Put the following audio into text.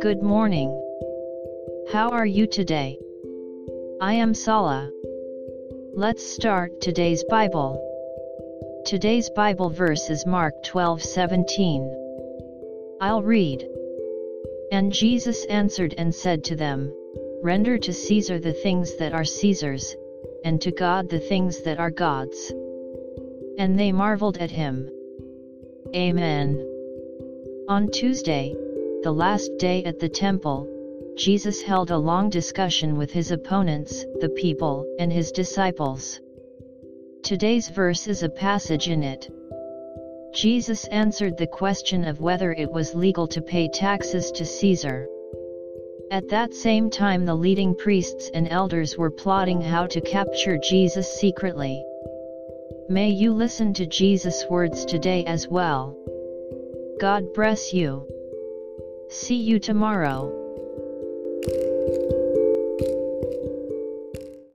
Good morning. How are you today? I am Sala. Let's start today's Bible. Today's Bible verse is Mark 12:17. I'll read. And Jesus answered and said to them, Render to Caesar the things that are Caesar's, and to God the things that are God's. And they marveled at him. Amen. On Tuesday, the last day at the temple, Jesus held a long discussion with his opponents, the people, and his disciples. Today's verse is a passage in it. Jesus answered the question of whether it was legal to pay taxes to Caesar. At that same time the leading priests and elders were plotting how to capture Jesus secretly. May you listen to Jesus' words today as well. God bless you. See you tomorrow.